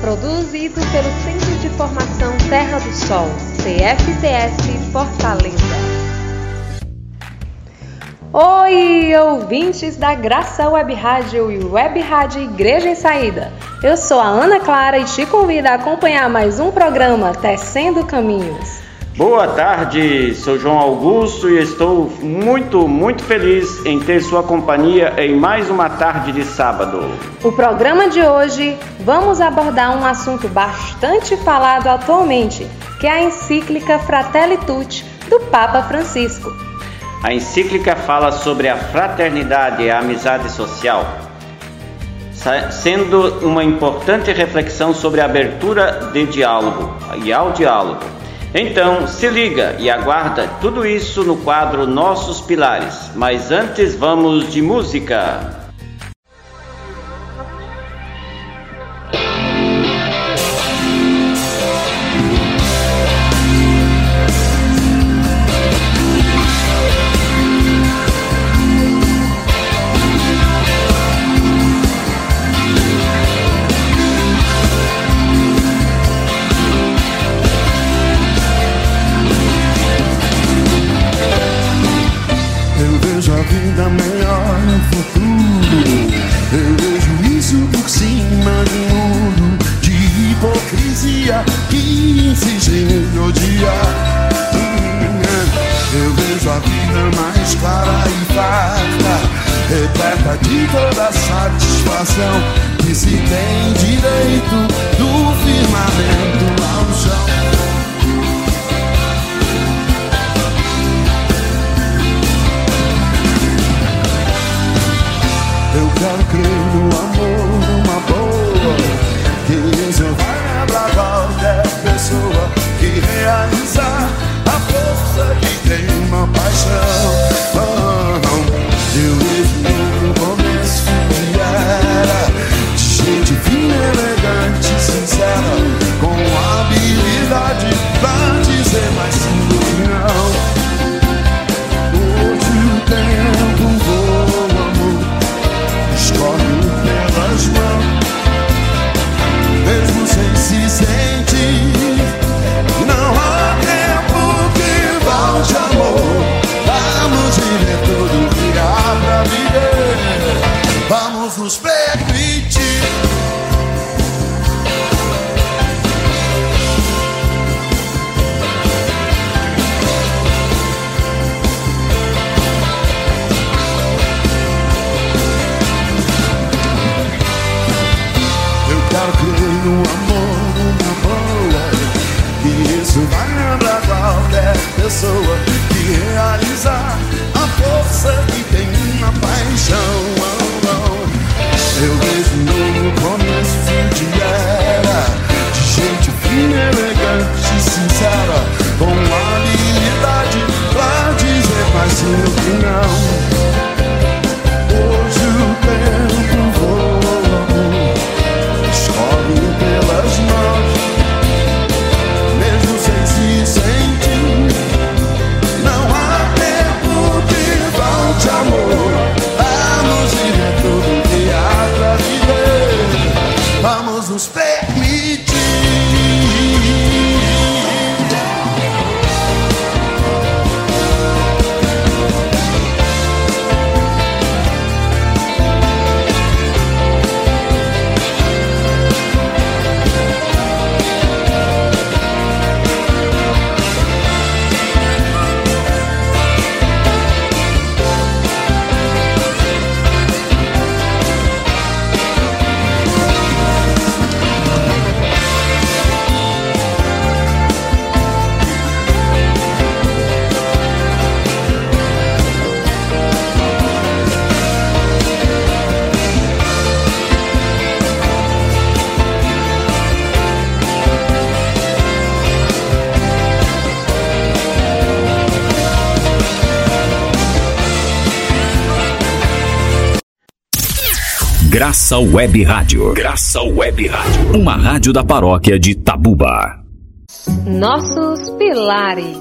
Produzido pelo Centro de Formação Terra do Sol, CFTS Fortaleza. Oi, ouvintes da Graça Web Rádio e Web Rádio Igreja em Saída. Eu sou a Ana Clara e te convido a acompanhar mais um programa Tecendo Caminhos. Boa tarde, sou João Augusto e estou muito, muito feliz em ter sua companhia em mais uma tarde de sábado. O programa de hoje vamos abordar um assunto bastante falado atualmente, que é a encíclica Fratelli Tutti do Papa Francisco. A encíclica fala sobre a fraternidade e a amizade social, sendo uma importante reflexão sobre a abertura de diálogo e ao diálogo então, se liga e aguarda tudo isso no quadro Nossos Pilares. Mas antes, vamos de música. nos pegam. Graça Web Rádio. Graça Web Rádio. Uma rádio da paróquia de Tabuba. Nossos pilares.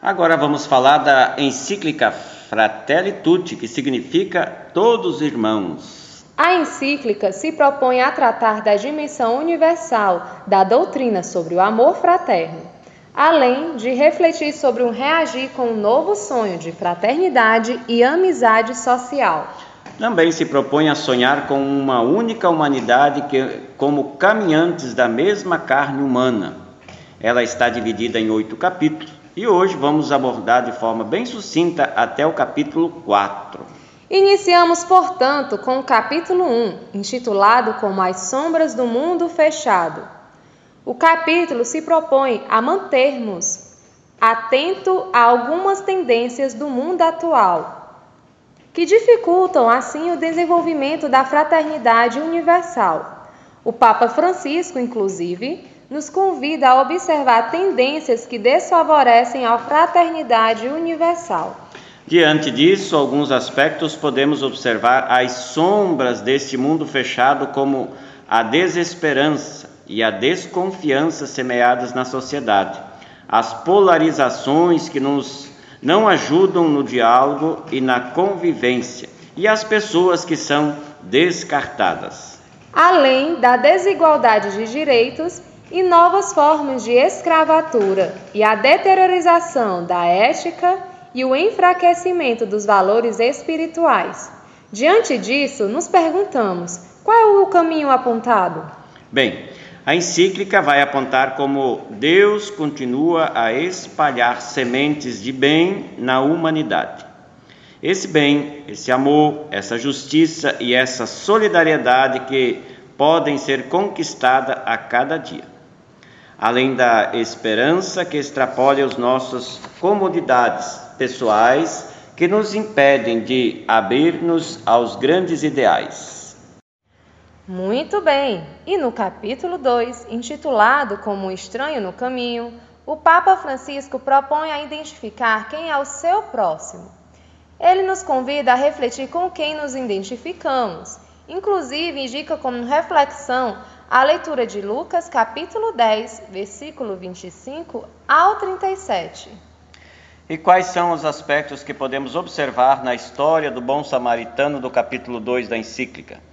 Agora vamos falar da encíclica Fratelli Tutti, que significa todos irmãos. A encíclica se propõe a tratar da dimensão universal da doutrina sobre o amor fraterno, além de refletir sobre um reagir com um novo sonho de fraternidade e amizade social. Também se propõe a sonhar com uma única humanidade que, como caminhantes da mesma carne humana. Ela está dividida em oito capítulos e hoje vamos abordar de forma bem sucinta até o capítulo 4. Iniciamos, portanto, com o capítulo 1, intitulado Como as Sombras do Mundo Fechado. O capítulo se propõe a mantermos atento a algumas tendências do mundo atual, que dificultam assim o desenvolvimento da fraternidade universal. O Papa Francisco, inclusive, nos convida a observar tendências que desfavorecem a fraternidade universal. Diante disso, alguns aspectos podemos observar as sombras deste mundo fechado, como a desesperança e a desconfiança semeadas na sociedade, as polarizações que nos não ajudam no diálogo e na convivência, e as pessoas que são descartadas. Além da desigualdade de direitos e novas formas de escravatura e a deteriorização da ética e o enfraquecimento dos valores espirituais. Diante disso, nos perguntamos: qual é o caminho apontado? Bem, a encíclica vai apontar como Deus continua a espalhar sementes de bem na humanidade. Esse bem, esse amor, essa justiça e essa solidariedade que podem ser conquistada a cada dia além da esperança que extrapola as nossas comodidades pessoais que nos impedem de abrir-nos aos grandes ideais. Muito bem! E no capítulo 2, intitulado Como um Estranho no Caminho, o Papa Francisco propõe a identificar quem é o seu próximo. Ele nos convida a refletir com quem nos identificamos. Inclusive, indica como reflexão a leitura de Lucas, capítulo 10, versículo 25 ao 37. E quais são os aspectos que podemos observar na história do bom samaritano do capítulo 2 da encíclica?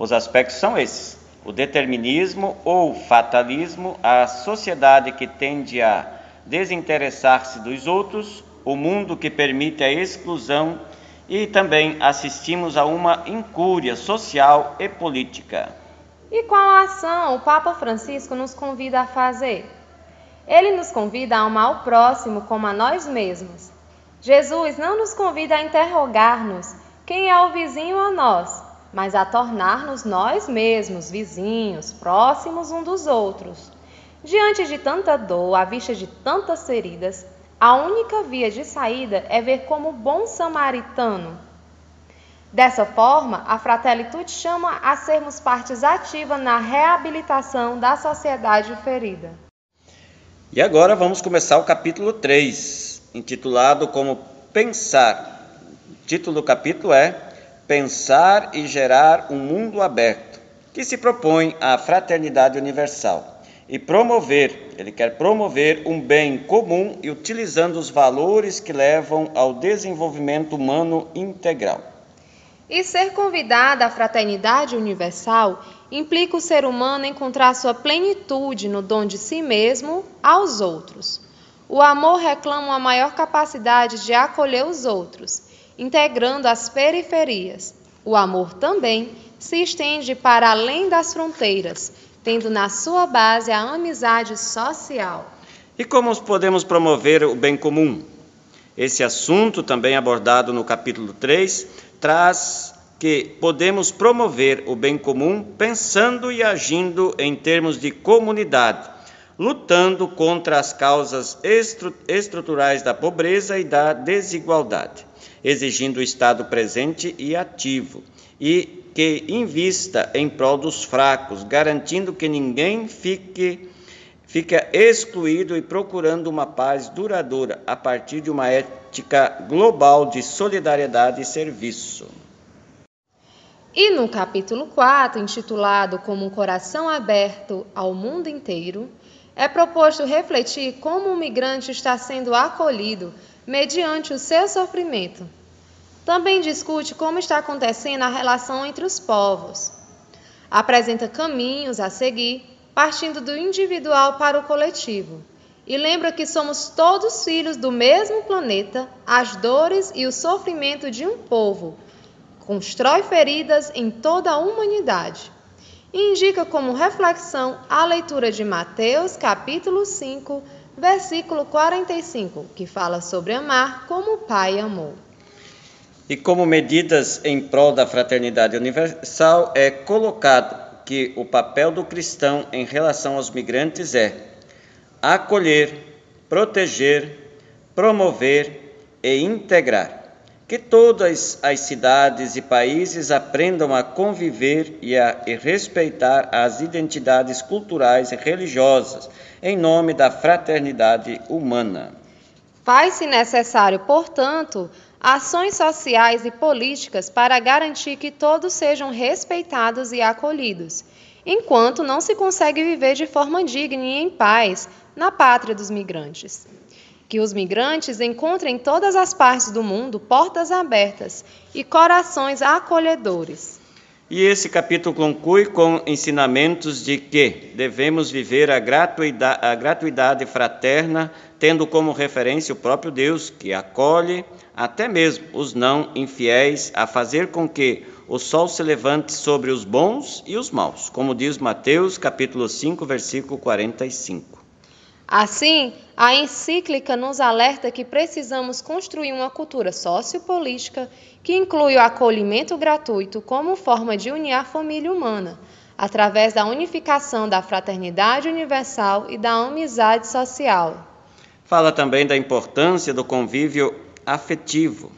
Os aspectos são esses: o determinismo ou fatalismo, a sociedade que tende a desinteressar-se dos outros, o mundo que permite a exclusão e também assistimos a uma incúria social e política. E qual ação o Papa Francisco nos convida a fazer? Ele nos convida a amar o próximo como a nós mesmos. Jesus não nos convida a interrogar-nos quem é o vizinho a nós, mas a tornar-nos nós mesmos vizinhos, próximos um dos outros. Diante de tanta dor, à vista de tantas feridas, a única via de saída é ver como bom samaritano Dessa forma, a Fratellitude chama a sermos partes ativas na reabilitação da sociedade ferida. E agora vamos começar o capítulo 3, intitulado como Pensar. O título do capítulo é Pensar e Gerar um Mundo Aberto, que se propõe à fraternidade universal e promover, ele quer promover um bem comum e utilizando os valores que levam ao desenvolvimento humano integral. E ser convidada à fraternidade universal implica o ser humano encontrar sua plenitude no dom de si mesmo aos outros. O amor reclama uma maior capacidade de acolher os outros, integrando as periferias. O amor também se estende para além das fronteiras, tendo na sua base a amizade social. E como podemos promover o bem comum? Esse assunto, também abordado no capítulo 3, traz que podemos promover o bem comum pensando e agindo em termos de comunidade, lutando contra as causas estruturais da pobreza e da desigualdade, exigindo o Estado presente e ativo e que invista em prol dos fracos, garantindo que ninguém fique fica excluído e procurando uma paz duradoura a partir de uma ética global de solidariedade e serviço. E no capítulo 4, intitulado Como um Coração Aberto ao Mundo Inteiro, é proposto refletir como o migrante está sendo acolhido mediante o seu sofrimento. Também discute como está acontecendo a relação entre os povos. Apresenta caminhos a seguir partindo do individual para o coletivo. E lembra que somos todos filhos do mesmo planeta, as dores e o sofrimento de um povo. Constrói feridas em toda a humanidade. E indica como reflexão a leitura de Mateus, capítulo 5, versículo 45, que fala sobre amar como o Pai amou. E como medidas em prol da fraternidade universal, é colocado que o papel do cristão em relação aos migrantes é acolher, proteger, promover e integrar. Que todas as cidades e países aprendam a conviver e a respeitar as identidades culturais e religiosas em nome da fraternidade humana. Faz-se necessário, portanto, ações sociais e políticas para garantir que todos sejam respeitados e acolhidos, enquanto não se consegue viver de forma digna e em paz na pátria dos migrantes. Que os migrantes encontrem em todas as partes do mundo portas abertas e corações acolhedores. E esse capítulo conclui com ensinamentos de que devemos viver a gratuidade, a gratuidade fraterna, tendo como referência o próprio Deus, que acolhe até mesmo os não infiéis, a fazer com que o sol se levante sobre os bons e os maus, como diz Mateus capítulo 5, versículo 45. Assim, a encíclica nos alerta que precisamos construir uma cultura sociopolítica que inclui o acolhimento gratuito como forma de unir a família humana, através da unificação da fraternidade universal e da amizade social. Fala também da importância do convívio afetivo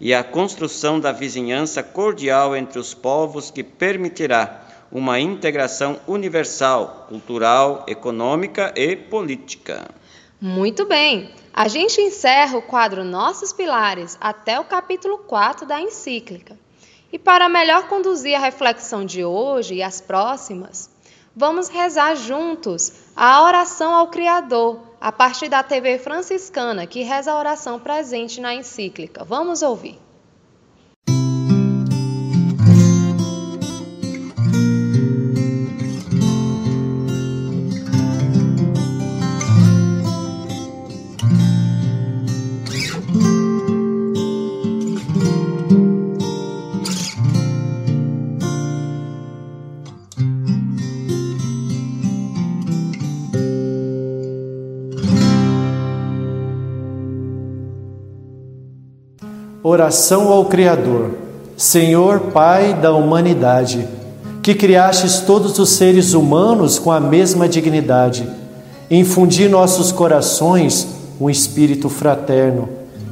e a construção da vizinhança cordial entre os povos que permitirá uma integração universal, cultural, econômica e política. Muito bem! A gente encerra o quadro Nossos Pilares até o capítulo 4 da encíclica. E para melhor conduzir a reflexão de hoje e as próximas, vamos rezar juntos a oração ao Criador, a partir da TV franciscana, que reza a oração presente na encíclica. Vamos ouvir. Oração ao Criador. Senhor Pai da humanidade, que criastes todos os seres humanos com a mesma dignidade, infundi nossos corações um espírito fraterno.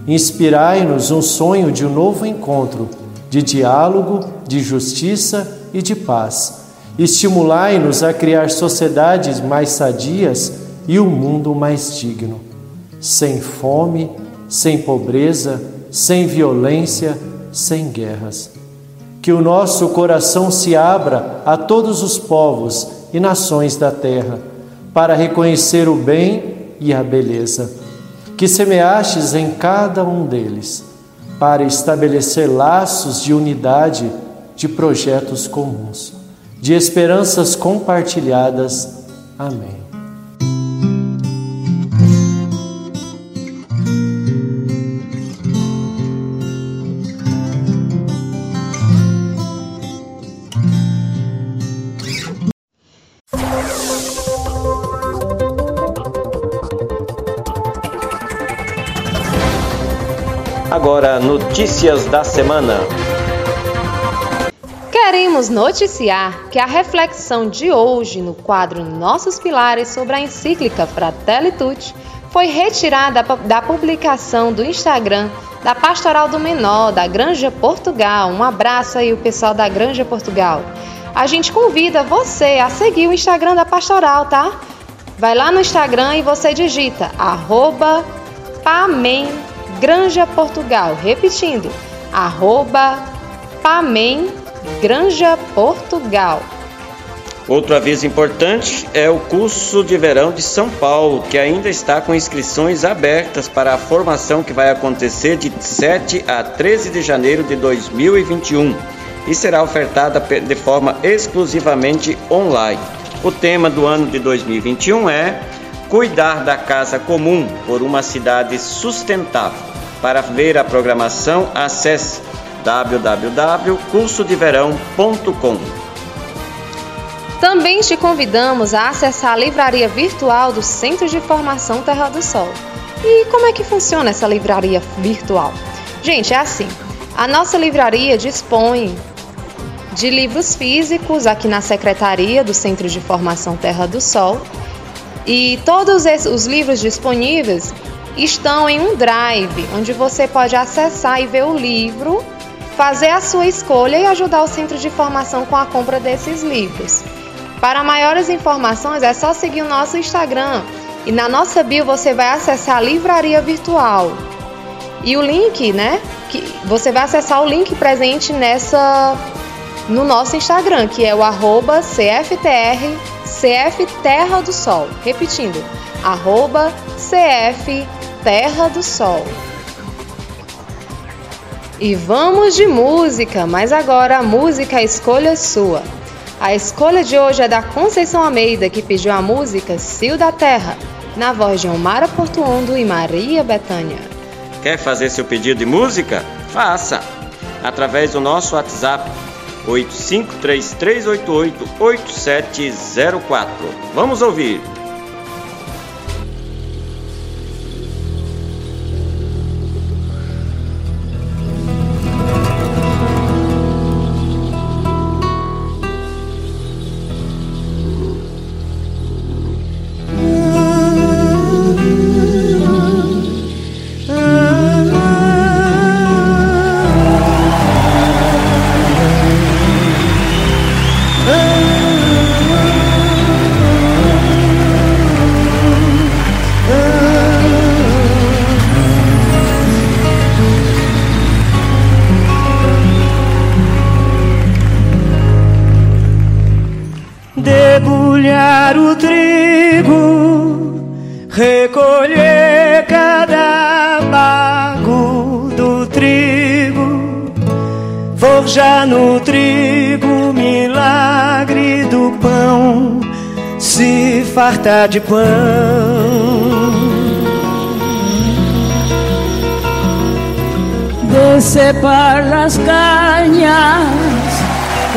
Inspirai-nos um sonho de um novo encontro, de diálogo, de justiça e de paz. Estimulai-nos a criar sociedades mais sadias e um mundo mais digno, sem fome, sem pobreza, sem violência, sem guerras. Que o nosso coração se abra a todos os povos e nações da terra, para reconhecer o bem e a beleza, que semeastes em cada um deles, para estabelecer laços de unidade, de projetos comuns, de esperanças compartilhadas. Amém. Agora, notícias da semana. Queremos noticiar que a reflexão de hoje no quadro Nossos Pilares sobre a encíclica Fratelli Tutti foi retirada da publicação do Instagram da Pastoral do Menor, da Granja Portugal. Um abraço aí, o pessoal da Granja Portugal. A gente convida você a seguir o Instagram da Pastoral, tá? Vai lá no Instagram e você digita arroba Pamen Granja Portugal. Repetindo, arroba Pamen Granja Portugal. Outro aviso importante é o curso de verão de São Paulo, que ainda está com inscrições abertas para a formação que vai acontecer de 7 a 13 de janeiro de 2021 e será ofertada de forma exclusivamente online. O tema do ano de 2021 é Cuidar da Casa Comum por uma Cidade Sustentável. Para ver a programação, acesse www.cursodeverão.com. Também te convidamos a acessar a livraria virtual do Centro de Formação Terra do Sol. E como é que funciona essa livraria virtual? Gente, é assim: a nossa livraria dispõe de livros físicos aqui na secretaria do Centro de Formação Terra do Sol. E todos os livros disponíveis estão em um drive, onde você pode acessar e ver o livro, fazer a sua escolha e ajudar o centro de formação com a compra desses livros. Para maiores informações é só seguir o nosso Instagram e na nossa bio você vai acessar a livraria virtual. E o link, né? Que você vai acessar o link presente nessa no nosso Instagram, que é o arroba CFTR CF Terra do Sol. Repetindo, arroba CF Terra do Sol. E vamos de música, mas agora a música escolha sua. A escolha de hoje é da Conceição Almeida, que pediu a música Cio da Terra, na voz de Omara Portuondo e Maria Betânia. Quer fazer seu pedido de música? Faça! Através do nosso WhatsApp 8533888704. Vamos ouvir! Forja no trigo, milagre do pão, se farta de pão. Decepar las cañas,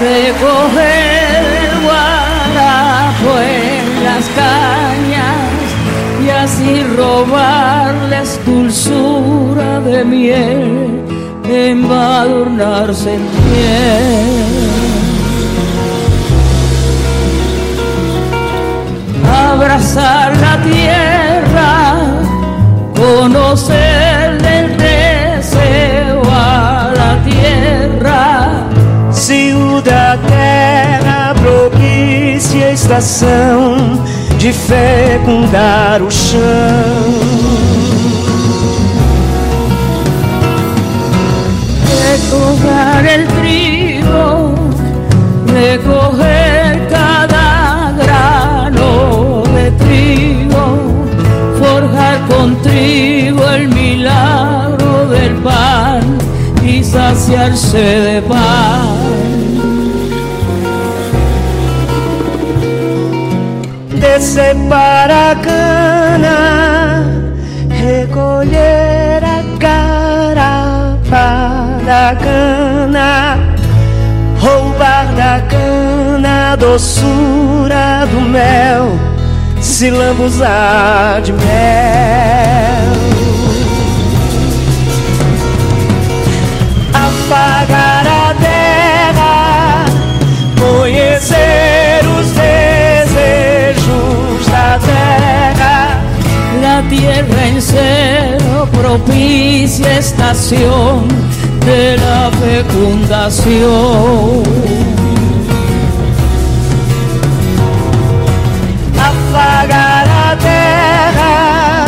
recoger el guarapo en las cañas y así robarles dulzura de miel embadurnarse en piel. Abrazar la tierra, conocer el deseo a la tierra. Ciudad, terra, propícia estação de fecundar o chão. Recoger el trigo, recoger cada grano de trigo, forjar con trigo el milagro del pan y saciarse de pan. De para cana, roubar da cana a doçura do mel, se lambuzar de mel. Apagar a terra, conhecer os desejos da terra, la tierra en cero propicia estación de la fecundación. Afagar a terra,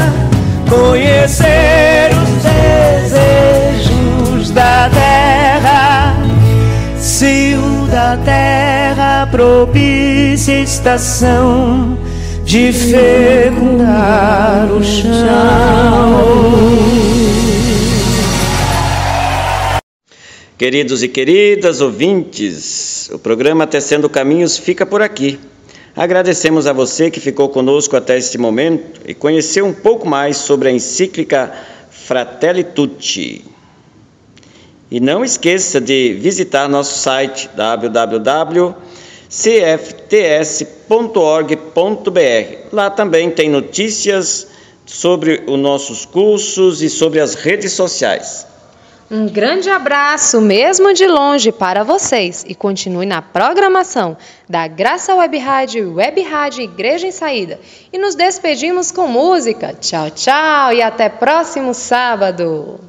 conhecer os desejos da terra, se o da terra propicia estação de fecundar o chão. Queridos e queridas ouvintes, o programa Tecendo Caminhos fica por aqui. Agradecemos a você que ficou conosco até este momento e conheceu um pouco mais sobre a encíclica Fratelli Tutti. E não esqueça de visitar nosso site www.cfts.org.br. Lá também tem notícias sobre os nossos cursos e sobre as redes sociais. Um grande abraço, mesmo de longe, para vocês e continue na programação da Graça Web Rádio Web Rádio Igreja em Saída. E nos despedimos com música. Tchau, tchau e até próximo sábado.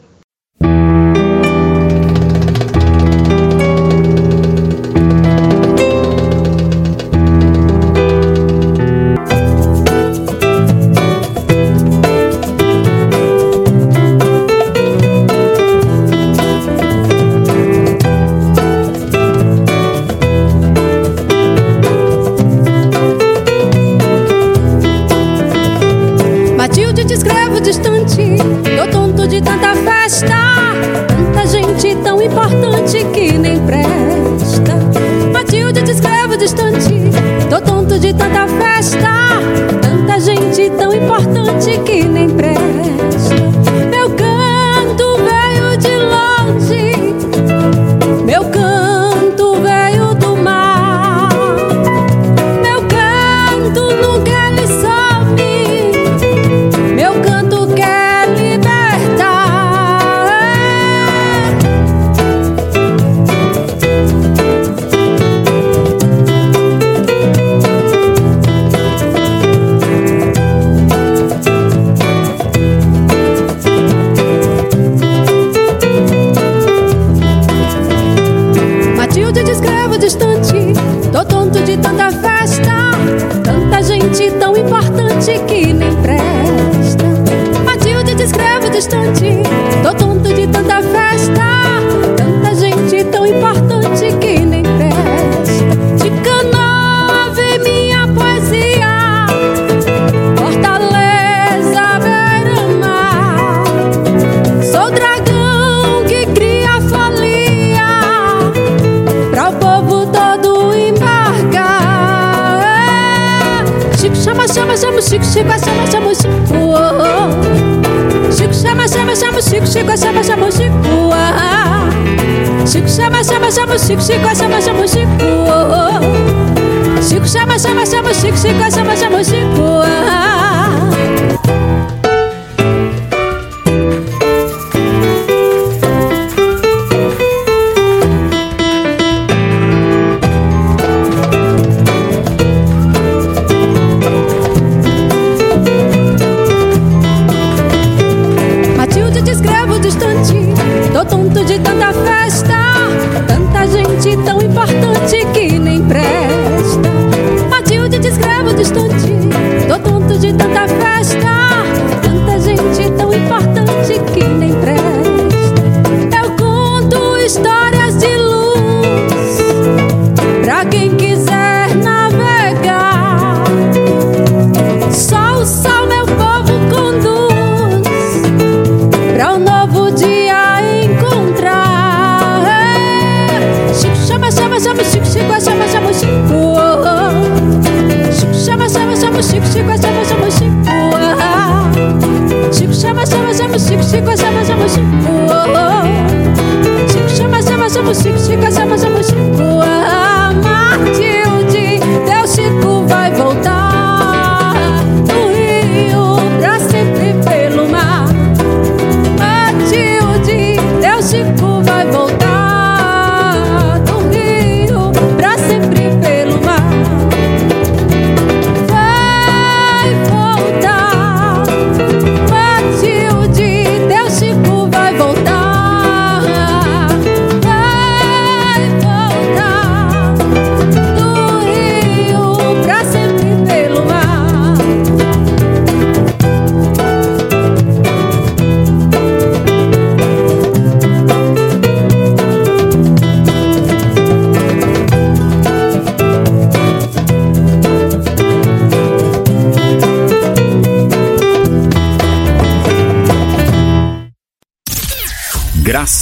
chico, chama, chama o chico, ah, ah. Chico, chama, chama, chama o chico, chico, chama, chama o chico, oh, oh. Chico, chama, chama, chama ah. ah.